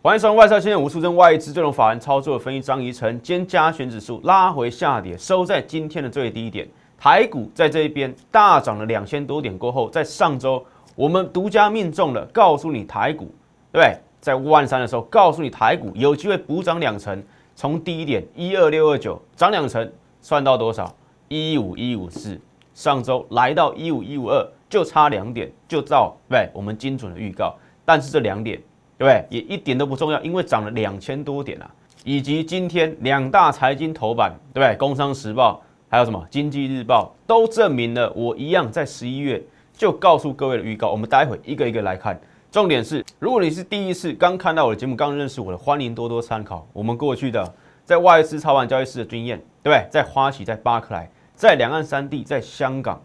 欢迎收看外资千点无数，跟外资这种法人操作分析张宜晨。今天加权指数拉回下跌，收在今天的最低点。台股在这一边大涨了两千多点过后，在上周我们独家命中了，告诉你台股对不对？在万三的时候，告诉你台股有机会补涨两成，从低点一二六二九涨两成，算到多少？一五一五四。上周来到一五一五二，就差两点，就到对，对我们精准的预告。但是这两点。对不对？也一点都不重要，因为涨了两千多点啊，以及今天两大财经头版，对不对？工商时报还有什么经济日报都证明了，我一样在十一月就告诉各位的预告。我们待会一个一个来看，重点是，如果你是第一次刚看到我的节目，刚认识我的，欢迎多多参考我们过去的在外资操盘交易室的经验，对不对？在花旗，在巴克莱，在两岸三地，在香港。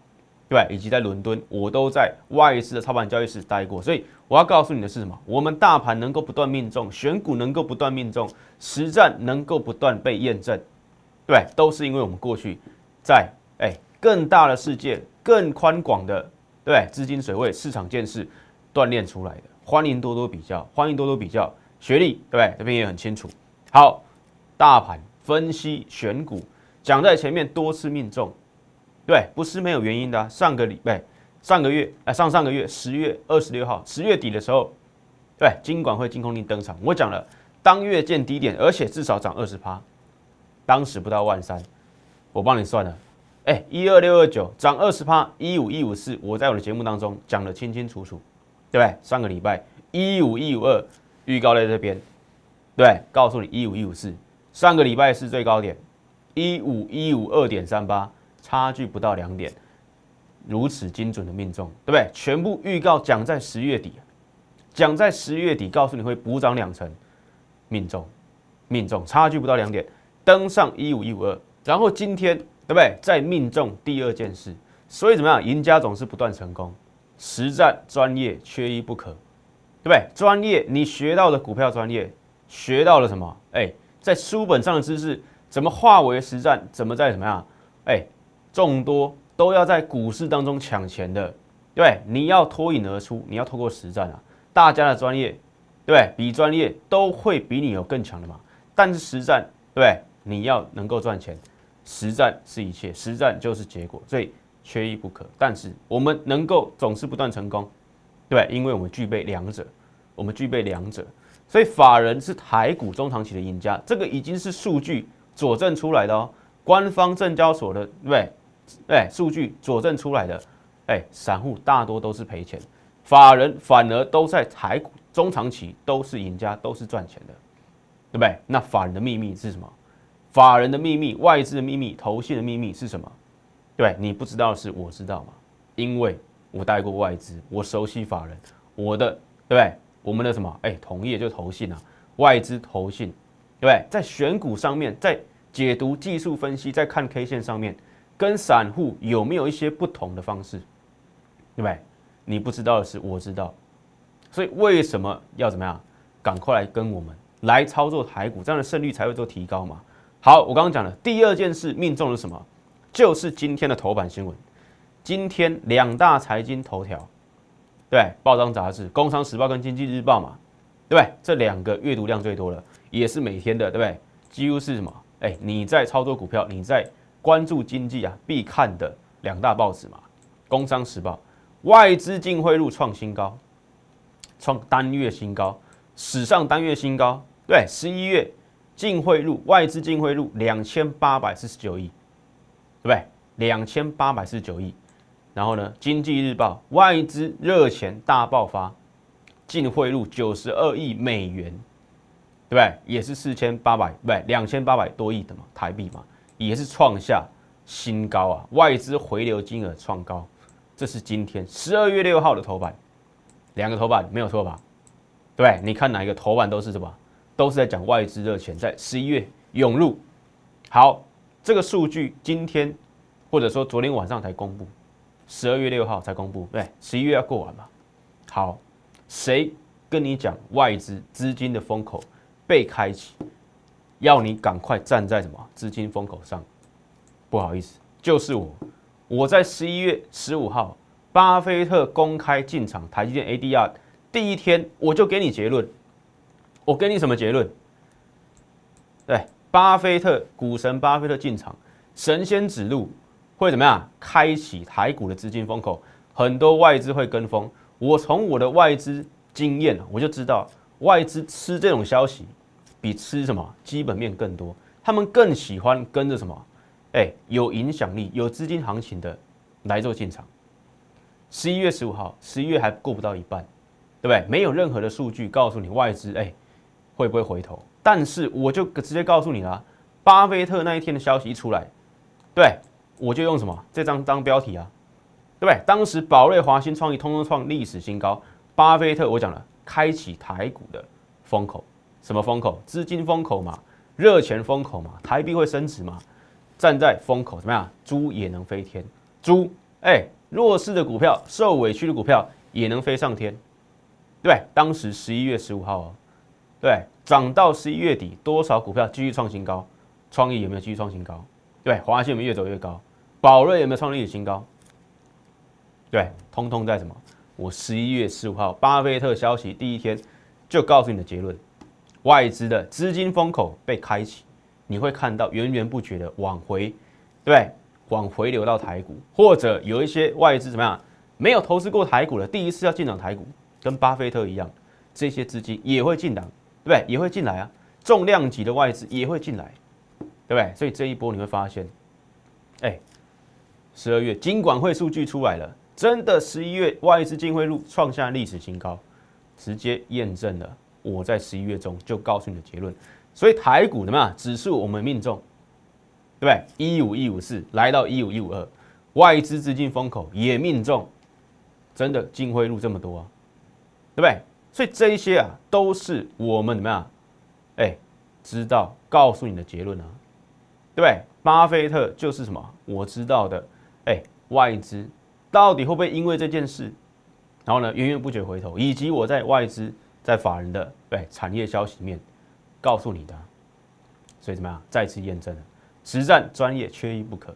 对，以及在伦敦，我都在外资的操盘交易室待过，所以我要告诉你的是什么？我们大盘能够不断命中，选股能够不断命中，实战能够不断被验证，对，都是因为我们过去在哎更大的世界、更宽广的对资金水位、市场见识锻炼出来的。欢迎多多比较，欢迎多多比较，学历对不对？这边也很清楚。好，大盘分析选股讲在前面，多次命中。对，不是没有原因的、上个礼拜、上个月、哎，上上个月十月二十六号，十月底的时候，对，金管会金空令登场，我讲了，当月见低点，而且至少涨二十趴，当时不到万三，我帮你算了，哎，一二六二九涨二十趴，一五一五四，我在我的节目当中讲得清清楚楚，对不对？上个礼拜一五一五二预告在这边，对，告诉你一五一五四，上个礼拜是最高点，一五一五二点三八。差距不到两点，如此精准的命中，对不对？全部预告讲在十月底，讲在十月底，告诉你会补涨两成，命中，命中，差距不到两点，登上一五一五二，然后今天对不对？再命中第二件事，所以怎么样？赢家总是不断成功，实战专业缺一不可，对不对？专业你学到的股票专业，学到了什么？哎，在书本上的知识怎么化为实战？怎么在怎么样？哎。众多都要在股市当中抢钱的，对，你要脱颖而出，你要透过实战啊，大家的专业，对，比专业都会比你有更强的嘛。但是实战，对，你要能够赚钱，实战是一切，实战就是结果，所以缺一不可。但是我们能够总是不断成功，对，因为我们具备两者，我们具备两者，所以法人是台股中长期的赢家，这个已经是数据佐证出来的哦，官方证交所的，对。哎，数据佐证出来的，哎，散户大多都是赔钱，法人反而都在台股中长期都是赢家，都是赚钱的，对不对？那法人的秘密是什么？法人的秘密、外资的秘密、投信的秘密是什么？对，你不知道的是我知道嘛？因为我带过外资，我熟悉法人，我的对不对？我们的什么？哎，同业就投信啊，外资投信，对不对？在选股上面，在解读技术分析，在看 K 线上面。跟散户有没有一些不同的方式，对不对？你不知道的是，我知道。所以为什么要怎么样？赶快来跟我们来操作台股，这样的胜率才会做提高嘛。好，我刚刚讲了第二件事，命中了什么？就是今天的头版新闻。今天两大财经头条，对，报章杂志，《工商时报》跟《经济日报》嘛，对不对？这两个阅读量最多的，也是每天的，对不对？几乎是什么？哎，你在操作股票，你在。关注经济啊，必看的两大报纸嘛，《工商时报》外资净汇入创新高，创单月新高，史上单月新高。对，十一月净汇入外资净汇入两千八百四十九亿，对不对？两千八百四十九亿。然后呢，《经济日报》外资热钱大爆发，净汇入九十二亿美元，对不对？也是四千八百，不对，两千八百多亿的嘛，台币嘛。也是创下新高啊！外资回流金额创高，这是今天十二月六号的头版，两个头版没有错吧？对，你看哪一个头版都是什么？都是在讲外资热钱在十一月涌入。好，这个数据今天或者说昨天晚上才公布，十二月六号才公布，对，十一月要过完嘛。好，谁跟你讲外资资金的风口被开启？要你赶快站在什么资金风口上？不好意思，就是我。我在十一月十五号，巴菲特公开进场台积电 ADR 第一天，我就给你结论。我给你什么结论？对，巴菲特股神巴菲特进场，神仙指路会怎么样？开启台股的资金风口，很多外资会跟风。我从我的外资经验，我就知道外资吃这种消息，比吃什么基本面更多。他们更喜欢跟着什么？哎，有影响力、有资金行情的来做进场。十一月十五号，十一月还过不到一半，对不对？没有任何的数据告诉你外资哎会不会回头。但是我就直接告诉你了，巴菲特那一天的消息一出来，对，我就用什么这张当标题啊，对不对？当时宝瑞、华新、创意通通创历史新高，巴菲特我讲了，开启台股的风口，什么风口？资金风口嘛，热钱风口嘛，台币会升值嘛，站在风口怎么样？猪也能飞天，猪哎，弱势的股票、受委屈的股票也能飞上天，对，当时十一月十五号哦，对。涨到十一月底，多少股票继续创新高？创意有没有继续创新高？对，华信有没有越走越高？宝瑞有没有创历史新高？对，通通在什么？我十一月十五号巴菲特消息第一天就告诉你的结论：外资的资金风口被开启，你会看到源源不绝的往回，对，往回流到台股，或者有一些外资怎么样？没有投资过台股的，第一次要进场台股，跟巴菲特一样，这些资金也会进档。对不对？也会进来啊，重量级的外资也会进来，对不对？所以这一波你会发现，哎，十二月金管会数据出来了，真的十一月外资净汇入创下历史新高，直接验证了我在十一月中就告诉你的结论。所以台股怎么样？指数我们命中，对不对？一五一五四来到一五一五二，外资资金风口也命中，真的净汇入这么多啊，对不对？所以这一些啊，都是我们怎么样？哎，知道告诉你的结论啊，对不对？巴菲特就是什么？我知道的，哎，外资到底会不会因为这件事，然后呢，源源不绝回头？以及我在外资在法人的对产业消息面告诉你的，所以怎么样？再次验证了，实战专业缺一不可，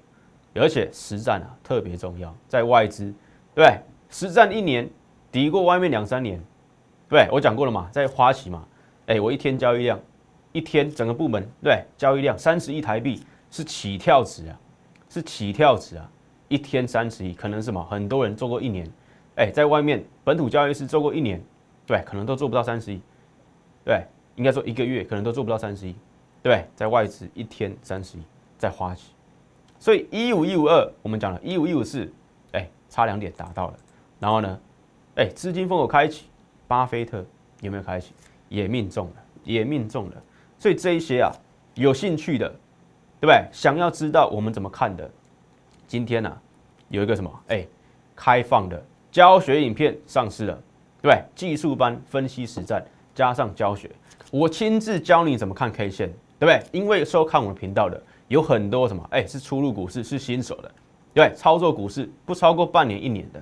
而且实战啊特别重要，在外资对？实战一年抵过外面两三年。对，我讲过了嘛，在花旗嘛，哎，我一天交易量，一天整个部门对交易量三十亿台币是起跳值啊，是起跳值啊，一天三十亿，可能什么？很多人做过一年，哎，在外面本土交易室做过一年，对，可能都做不到三十亿，对，应该说一个月可能都做不到三十亿，对，在外资一天三十亿，在花旗，所以一五一五二我们讲了一五一五四，哎，差两点达到了，然后呢，哎，资金风口开启。巴菲特有没有开启？也命中了，也命中了。所以这一些啊，有兴趣的，对不对？想要知道我们怎么看的，今天呢、啊，有一个什么？哎，开放的教学影片上市了，对？技术班分析实战加上教学，我亲自教你怎么看 K 线，对不对？因为收看我们频道的有很多什么？哎，是初入股市，是新手的，对，操作股市不超过半年一年的。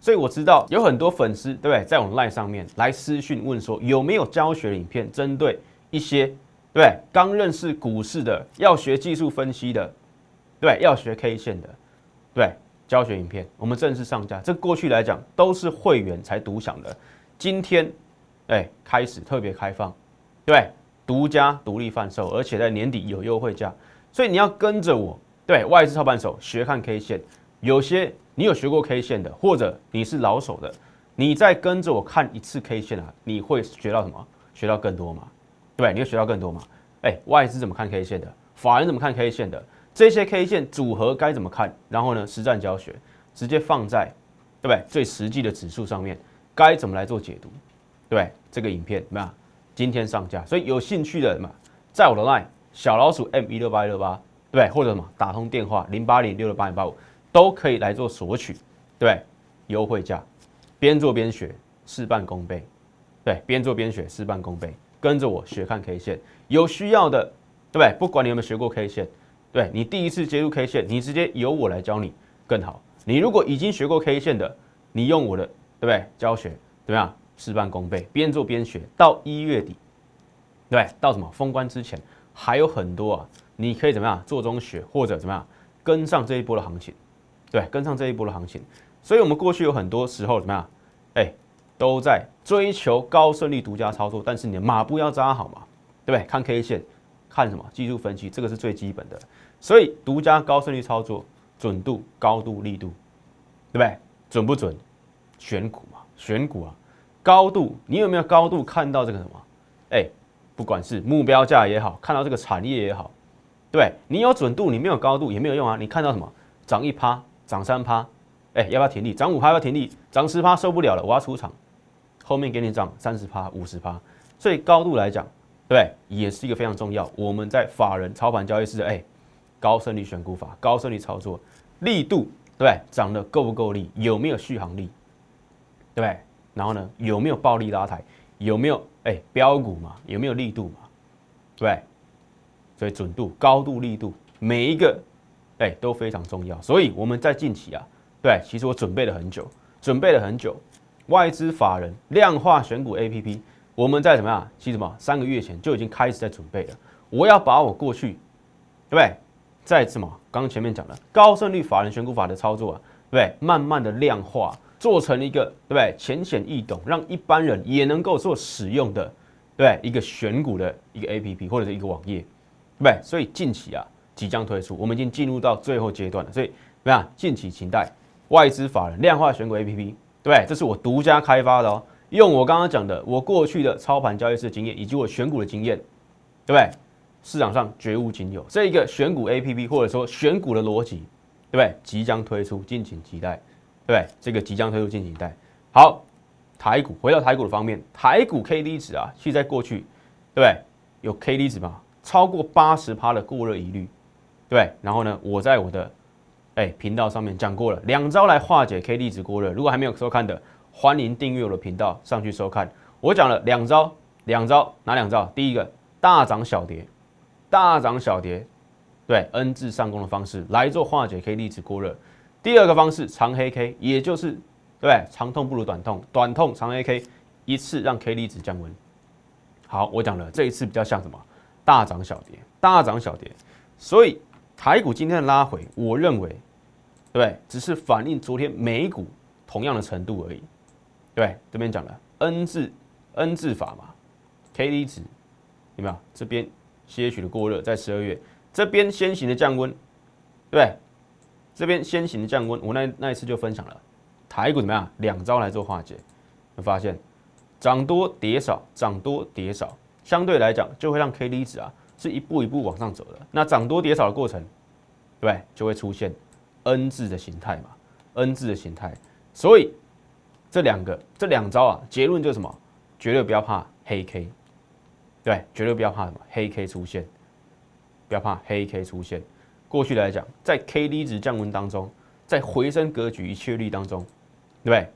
所以我知道有很多粉丝，对不对？在我们 LINE 上面来私讯问说，有没有教学影片，针对一些对？刚认识股市的，要学技术分析的，对，要学 K 线的，对，教学影片，我们正式上架。这过去来讲都是会员才独享的，今天哎开始特别开放，对，独家独立贩售，而且在年底有优惠价。所以你要跟着我，对，外资操盘手学看 K 线，有些。你有学过 K 线的，或者你是老手的，你再跟着我看一次 K 线啊，你会学到什么？学到更多吗？对，你会学到更多吗？哎，外资怎么看 K 线的？法人怎么看 K 线的？这些 K 线组合该怎么看？然后呢，实战教学直接放在对不对？最实际的指数上面，该怎么来做解读？对，这个影片怎么样？今天上架，所以有兴趣的人嘛，在我的 LINE 小老鼠 M 一六八一六八，对不对？或者什么打通电话零八零六六八零八五。都可以来做索取，对，优惠价，边做边学，事半功倍，对，边做边学，事半功倍，跟着我学看 K 线，有需要的，对不对？不管你有没有学过 K 线，对，你第一次接触 K 线，你直接由我来教你更好。你如果已经学过 K 线的，你用我的，对不对？教学怎么样？事半功倍，边做边学，到一月底，对，到什么封关之前还有很多啊，你可以怎么样做中学，或者怎么样跟上这一波的行情。对，跟上这一波的行情，所以我们过去有很多时候怎么样？哎，都在追求高胜率独家操作，但是你的马步要扎好嘛，对不对？看 K 线，看什么技术分析，这个是最基本的。所以独家高胜率操作，准度、高度、力度，对不对？准不准？选股嘛，选股啊，高度，你有没有高度看到这个什么？哎，不管是目标价也好，看到这个产业也好，对，你有准度，你没有高度也没有用啊。你看到什么？涨一趴，涨三趴，哎，要不要停利？涨五趴要不要停利？涨十趴受不了了，我要出场。后面给你涨三十趴、五十趴，所以高度来讲，对，也是一个非常重要。我们在法人操盘交易室，哎，高胜率选股法、高胜率操作力度，对，涨得够不够力？有没有续航力？对，然后呢，有没有暴力拉抬？有没有哎标股嘛？有没有力度嘛？对，所以准度、高度、力度，每一个哎都非常重要。所以我们在近期啊，对，其实我准备了很久，准备了很久。外资法人量化选股 A P P，我们在怎么样？其实什么？三个月前就已经开始在准备了。我要把我过去，对不对？再次嘛，刚刚前面讲了高胜率法人选股法的操作啊，对不对？慢慢的量化，做成一个对不对？浅显易懂，让一般人也能够做使用的，对一个选股的一个 A P P 或者是一个网页，对不对？所以近期啊，即将推出，我们已经进入到最后阶段了。所以怎么样？近期请待外资法人量化选股 A P P。对，这是我独家开发的哦，用我刚刚讲的，我过去的操盘交易室的经验以及我选股的经验，对不对？市场上绝无仅有这一个选股 APP，或者说选股的逻辑，对不对？即将推出，敬请期待，对不对？这个即将推出，敬请期待。好，台股回到台股的方面，台股 KD 值啊，其实在过去，对不对？有 KD 值嘛？超过八十趴的过热疑虑，对。然后呢，我在我的。哎，频道上面讲过了，两招来化解 KD 值过热。如果还没有收看的，欢迎订阅我的频道上去收看。我讲了两招，两招哪两招？第一个大涨小跌，大涨小跌，对 N 字上攻的方式来做化解 KD 值过热。第二个方式长黑 K，也就是对不对？长痛不如短痛，短痛长黑 K，一次让 KD 值降温。好，我讲了这一次比较像什么？大涨小跌，大涨小跌，所以。台股今天的拉回，我认为，对？只是反映昨天美股同样的程度而已。对，这边讲了 N 字 N 字法嘛，KD 值有没有？这边些许的过热，在十二月这边先行的降温，对？这边先行的降温，我那那一次就分享了台股怎么样？两招来做化解，会发现涨多跌少，涨多跌少，相对来讲就会让 KD 值啊。是一步一步往上走的，那涨多跌少的过程，对，就会出现 N 字的形态嘛，N 字的形态。所以这两个这两招啊，结论就是什么？绝对不要怕黑 K，对，绝对不要怕什么黑 K 出现，不要怕黑 K 出现。过去来讲，在 KD 值降温当中，在回升格局一确立当中，对不对？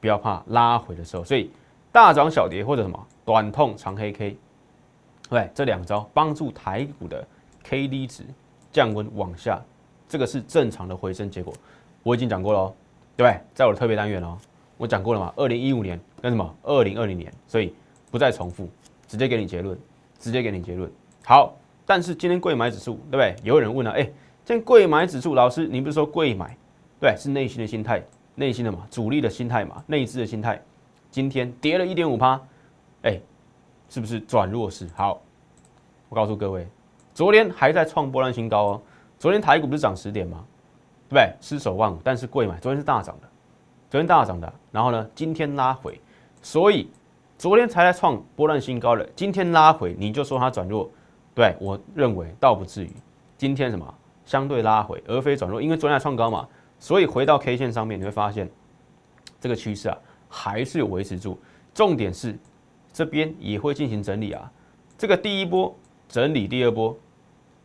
不要怕拉回的时候，所以大涨小跌或者什么短痛长黑 K。对，这两招帮助台股的 KD 值降温往下，这个是正常的回升结果。我已经讲过了哦，对不对？在我的特别单元哦，我讲过了嘛。二零一五年跟什么？二零二零年，所以不再重复，直接给你结论，直接给你结论。好，但是今天贵买指数，对不对？有人问了，哎，今天柜买指数，老师，你不是说贵买？对，是内心的心态，内心的嘛，主力的心态嘛，内资的心态。今天跌了一点五趴，哎。是不是转弱势？好，我告诉各位，昨天还在创波浪新高哦。昨天台股不是涨十点吗？对不对？失守万五，但是贵买昨天是大涨的，昨天大涨的。然后呢，今天拉回，所以昨天才在创波段新高的，今天拉回，你就说它转弱？对，我认为倒不至于。今天什么？相对拉回，而非转弱，因为昨天还创高嘛。所以回到 K 线上面，你会发现这个趋势啊，还是有维持住。重点是。这边也会进行整理啊，这个第一波整理，第二波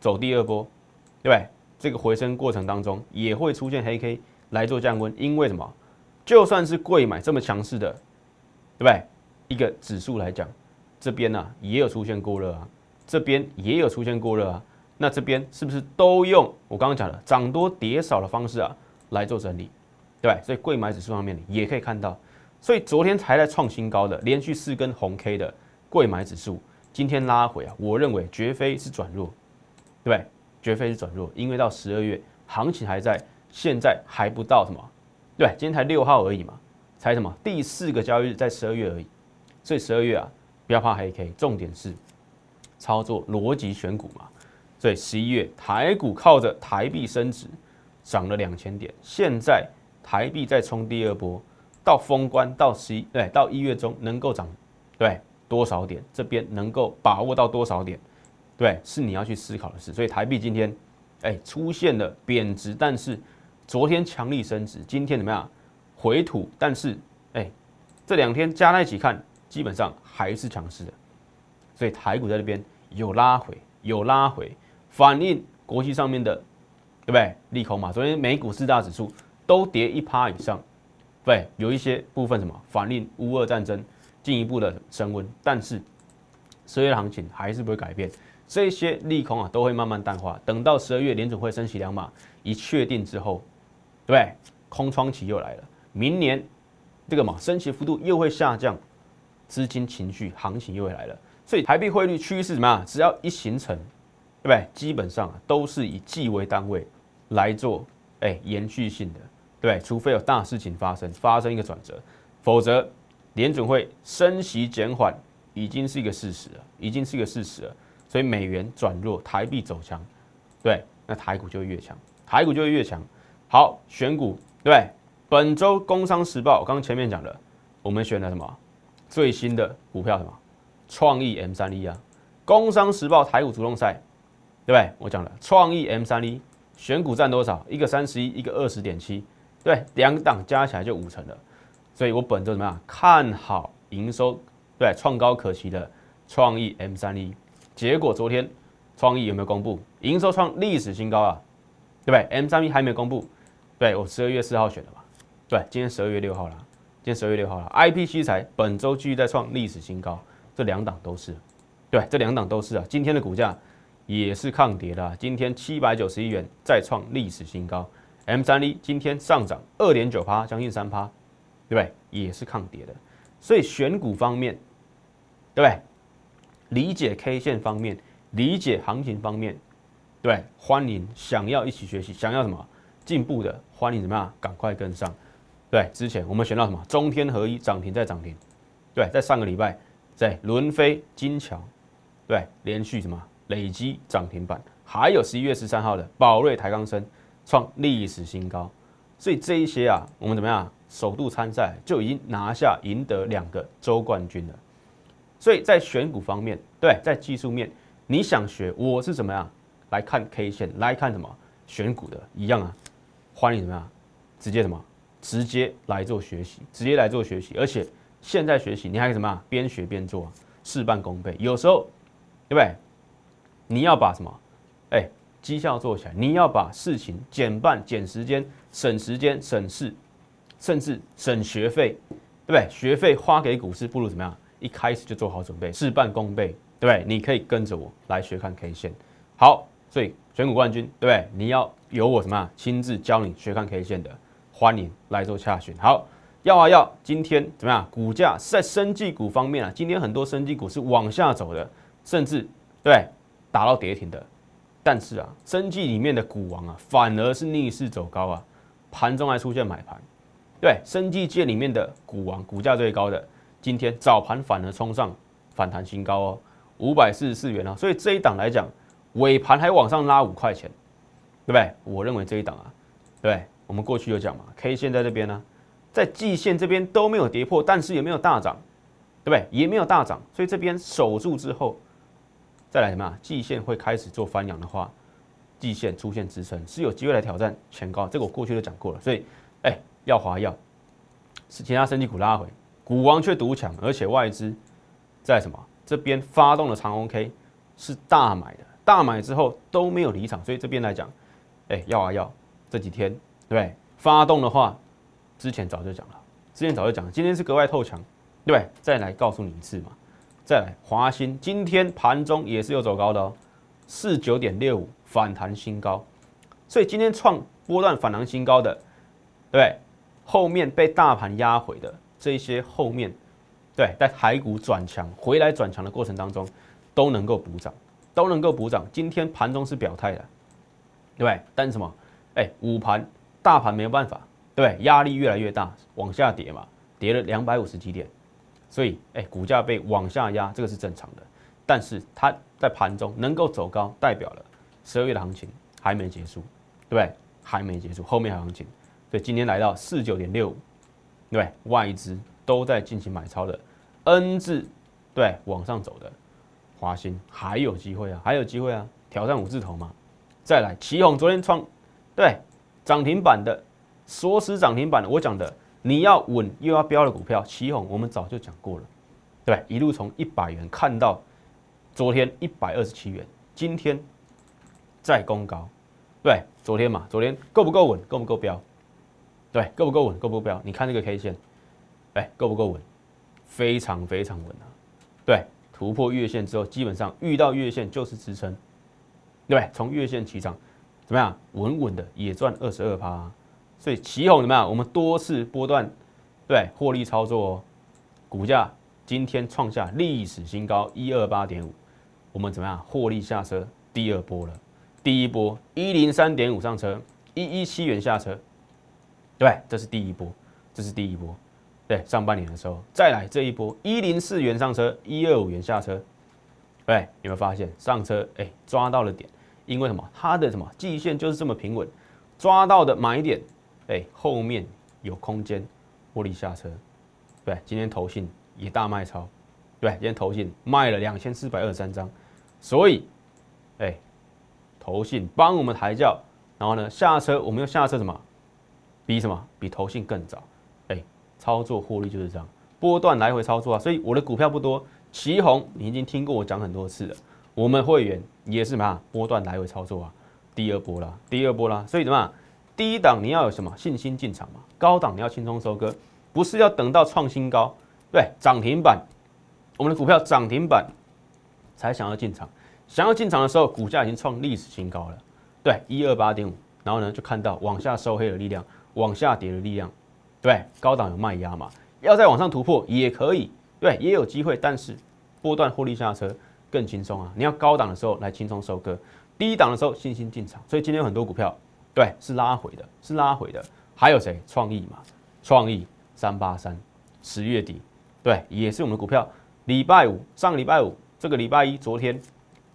走第二波，对不对？这个回升过程当中也会出现黑 K 来做降温，因为什么？就算是贵买这么强势的，对不对？一个指数来讲，这边呢、也有出现过热啊，这边也有出现过热啊，那这边是不是都用我刚刚讲的涨多跌少的方式啊来做整理，对不对？所以贵买指数上面也可以看到。所以昨天才在创新高的，连续四根红 K 的贵买指数，今天拉回啊，我认为绝非是转弱，对？绝非是转弱，因为到十二月行情还在，现在还不到什么，对，今天才六号而已嘛，才什么第四个交易日在十二月而已，所以十二月啊不要怕黑 K，重点是操作逻辑选股嘛。所以十一月台股靠着台币升值涨了两千点，现在台币再冲第二波，到封关到十一对到一月中能够涨对多少点？这边能够把握到多少点？对，是你要去思考的事。所以台币今天哎出现了贬值，但是昨天强力升值，今天怎么样？回吐，但是哎，这两天加在一起看，基本上还是强势的，所以台股在这边有拉回，有拉回，反映国际上面的对不对？利空嘛，昨天美股四大指数都跌一趴以上，对，有一些部分什么？反映乌俄战争进一步的升温，但是十月行情还是不会改变，这些利空啊都会慢慢淡化，等到十二月联准会升息两码一确定之后，对不对？空窗期又来了。明年这个嘛，升息幅度又会下降，资金情绪行情又会来了，所以台币汇率趋势怎么样？只要一形成，对不对？基本上都是以季为单位来做，哎，延续性的，对，除非有大事情发生，发生一个转折，否则联准会升息减缓已经是一个事实了，已经是一个事实了。所以美元转弱，台币走强，对，那台股就会越强，台股就会越强。好，选股，对？本周《工商时报》我刚刚前面讲了，我们选了什么最新的股票？什么创意 M 三一啊？《工商时报》台股主动赛，对不对？我讲了创意 M 三一选股占多少？一个三十一，一个二十点七，对，两档加起来就五成了。所以我本周怎么样？看好营收对创高可期的创意 M 三一。结果昨天创意有没有公布营收创历史新高啊？对不对？M 三一还没公布，对我十二月四号选的嘛。对，今天十二月六号了，今天十二月六号了。IP 器材本周继续在创历史新高，这两档都是，对，这两档都是啊。今天的股价也是抗跌的，今天七百九十一元再创历史新高。M 三一今天上涨二点九趴，将近三趴，对不对？也是抗跌的。所以选股方面，对不对？理解 K 线方面，理解行情方面，对，欢迎想要一起学习，想要什么进步的，欢迎怎么样？赶快跟上。对，之前我们选到什么？中天合一涨停再涨停，对，在上个礼拜在伦飞金桥，对，连续什么？累积涨停板，还有十一月十三号的宝瑞台钢生创历史新高，所以这一些啊，我们怎么样首度参赛就已经拿下赢得两个周冠军了，所以在选股方面，对，在技术面，你想学我是怎么样来看 K 线，来看什么？选股的一样啊，欢迎怎么样直接什么。直接来做学习，直接来做学习，而且现在学习你还可以什么？边学边做，事半功倍。有时候，对不对？你要把什么？哎，绩效做起来，你要把事情减半、减时间、省时间、省事，甚至省学费，对不对？学费花给股市，不如怎么样？一开始就做好准备，事半功倍，对不对？你可以跟着我来学看 K 线。好，所以选股冠军，对不对？你要由我什么？亲自教你学看 K 线的。欢迎来做洽询。好，要啊要，今天怎么样？股价在生技股方面啊，今天很多生技股是往下走的，甚至对打到跌停的。但是啊，生技里面的股王啊，反而是逆势走高啊，盘中还出现买盘。对，生技界里面的股王，股价最高的，今天早盘反而冲上反弹新高哦，五百四十四元啊。所以这一档来讲，尾盘还往上拉五块钱，对不对？我认为这一档啊，对。我们过去有讲嘛，K 线在这边呢，在季线这边都没有跌破，但是也没有大涨，对不对？也没有大涨，所以这边守住之后，再来什么啊？季线会开始做翻扬的话，季线出现支撑是有机会来挑战前高，这个我过去都讲过了。所以，哎，耀华药是其他生技股拉回，股王却独强，而且外资在什么这边发动了长红 K 是大买的，大买之后都没有离场，所以这边来讲，哎，耀华药这几天。对，发动的话，之前早就讲了，之前早就讲了，今天是格外透强，对，再来告诉你一次嘛，再来华新今天盘中也是有走高的哦，四九点六五反弹新高，所以今天创波段反弹新高的，对，后面被大盘压回的这些后面，对，在台股转强回来转强的过程当中，都能够补涨，都能够补涨，今天盘中是表态的，对，但是什么？哎，午盘。大盘没有办法，对，压力越来越大，往下跌嘛，跌了两百五十几点，所以哎，股价被往下压，这个是正常的。但是它在盘中能够走高，代表了十二月的行情还没结束，对不对？还没结束，后面还有行情。所以今天来到四九点六五，对，外资都在进行买超的，N 字对往上走的，华新还有机会啊，还有机会啊，挑战五字头嘛。再来，奇鋐昨天创对涨停板的，锁死涨停板的，我讲的你要稳又要标的股票，奇鋐我们早就讲过了，对，一路从一百元看到昨天一百二十七元，今天再攻高。对，昨天嘛，昨天够不够稳？够不够标？对，够不够稳？够不够标？你看这个 K 线，哎，够不够稳？非常非常稳啊！对，突破月线之后，基本上遇到月线就是支撑。对，从月线起涨，怎么样？稳稳的也赚二十二趴。所以奇鋐怎么样？我们多次波段对获利操作哦，股价今天创下历史新高一二八点五，我们怎么样？获利下车第二波了。第一波一零三点五上车，一一七元下车，对，这是第一波，这是第一波，对，上半年的时候再来这一波一零四元上车，一二五元下车，对，有没有发现上车哎抓到了点？因为什么？它的什么季线就是这么平稳，抓到的买点，哎，后面有空间获利下车，对，今天投信也大卖超，对，今天投信卖了两千四百二十三张，所以，哎。投信帮我们抬轿，然后呢下车，我们要下车什么？比什么？比投信更早。哎，操作获利就是这样，波段来回操作啊。所以我的股票不多，旗红你已经听过我讲很多次了。我们会员也是什么？波段来回操作啊。第二波啦，第二波啦。所以怎么？第一档你要有什么信心进场嘛？高档你要轻松收割，不是要等到创新高，对，涨停板，我们的股票涨停板才想要进场。想要进场的时候，股价已经创历史新高了，对，一二八点五，然后呢，就看到往下收黑的力量，往下跌的力量，对，高档有卖压嘛，要再往上突破也可以，对，也有机会，但是波段获利下车更轻松啊！你要高档的时候来轻松收割，低档的时候信心进场，所以今天有很多股票，对，是拉回的，是拉回的，还有谁？创意嘛，创意三八三，十月底，对，也是我们的股票，礼拜五，上个礼拜五，这个礼拜一，昨天。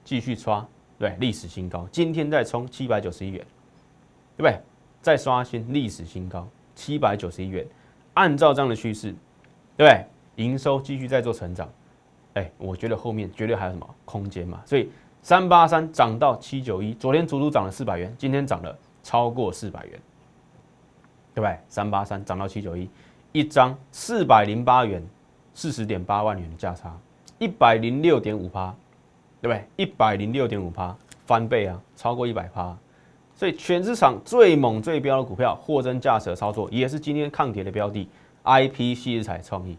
继续刷，对，历史新高，今天再冲七百九十一元，对不对？再刷新历史新高，七百九十一元。按照这样的趋势，对不对？营收继续在做成长，哎，我觉得后面绝对还有什么空间嘛。所以三八三涨到七九一，昨天足足涨了四百元，今天涨了超过四百元，对不对？三八三涨到七九一，一张四百零八元，四十点八万元的价差，一百零六点五趴。对不对？一百零六点五趴翻倍啊，超过一百趴，所以全市场最猛最飙的股票，货真价实的操作，也是今天抗跌的标的，IP 矽智财创意。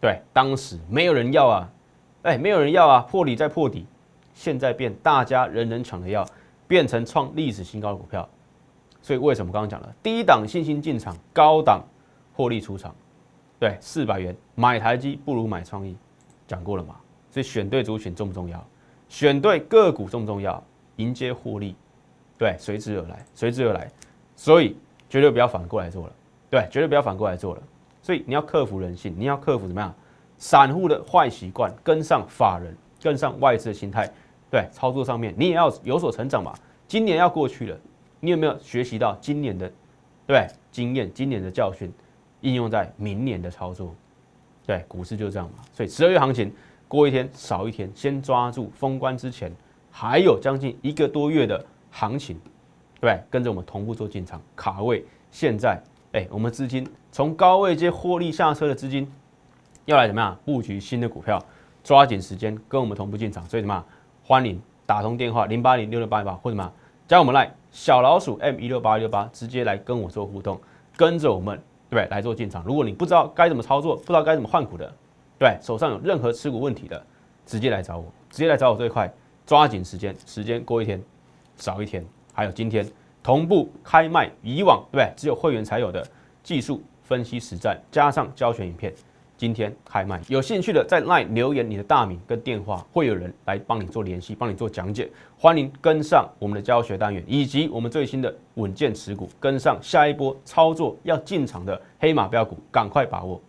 对，当时没有人要啊，哎，没有人要啊，破底再破底，现在变大家人人抢着要，变成创历史新高的股票。所以为什么刚刚讲了，低档信心进场，高档获利出场？对，四百元买台积不如买创意，讲过了嘛？所以选对族群重不重要？选对个股重不重要？迎接获利，对，随之而来，随之而来，所以绝对不要反过来做了，对，绝对不要反过来做了。所以你要克服人性，你要克服怎么样？散户的坏习惯，跟上法人，跟上外资的心态，对，操作上面你也要有所成长嘛。今年要过去了，你有没有学习到今年的对经验？今年的教训应用在明年的操作？对，股市就这样嘛。所以十二月行情。过一天少一天，先抓住封关之前还有将近一个多月的行情，对，跟着我们同步做进场卡位。现在，哎，我们资金从高位接获利下车的资金，要来怎么样布局新的股票？抓紧时间跟我们同步进场。所以什么？欢迎打通电话零八零六六八八，或者什么加我们来小老鼠 M 一六八六八，直接来跟我做互动，跟着我们对来做进场。如果你不知道该怎么操作，不知道该怎么换股的。对，手上有任何持股问题的，直接来找我，直接来找我最快，抓紧时间，时间过一天少一天，还有今天同步开卖，以往对不对？只有会员才有的技术分析实战，加上教学影片，今天开卖，有兴趣的在 LINE 留言你的大名跟电话，会有人来帮你做联系，帮你做讲解。欢迎跟上我们的教学单元，以及我们最新的稳健持股，跟上下一波操作要进场的黑马标股，赶快把握。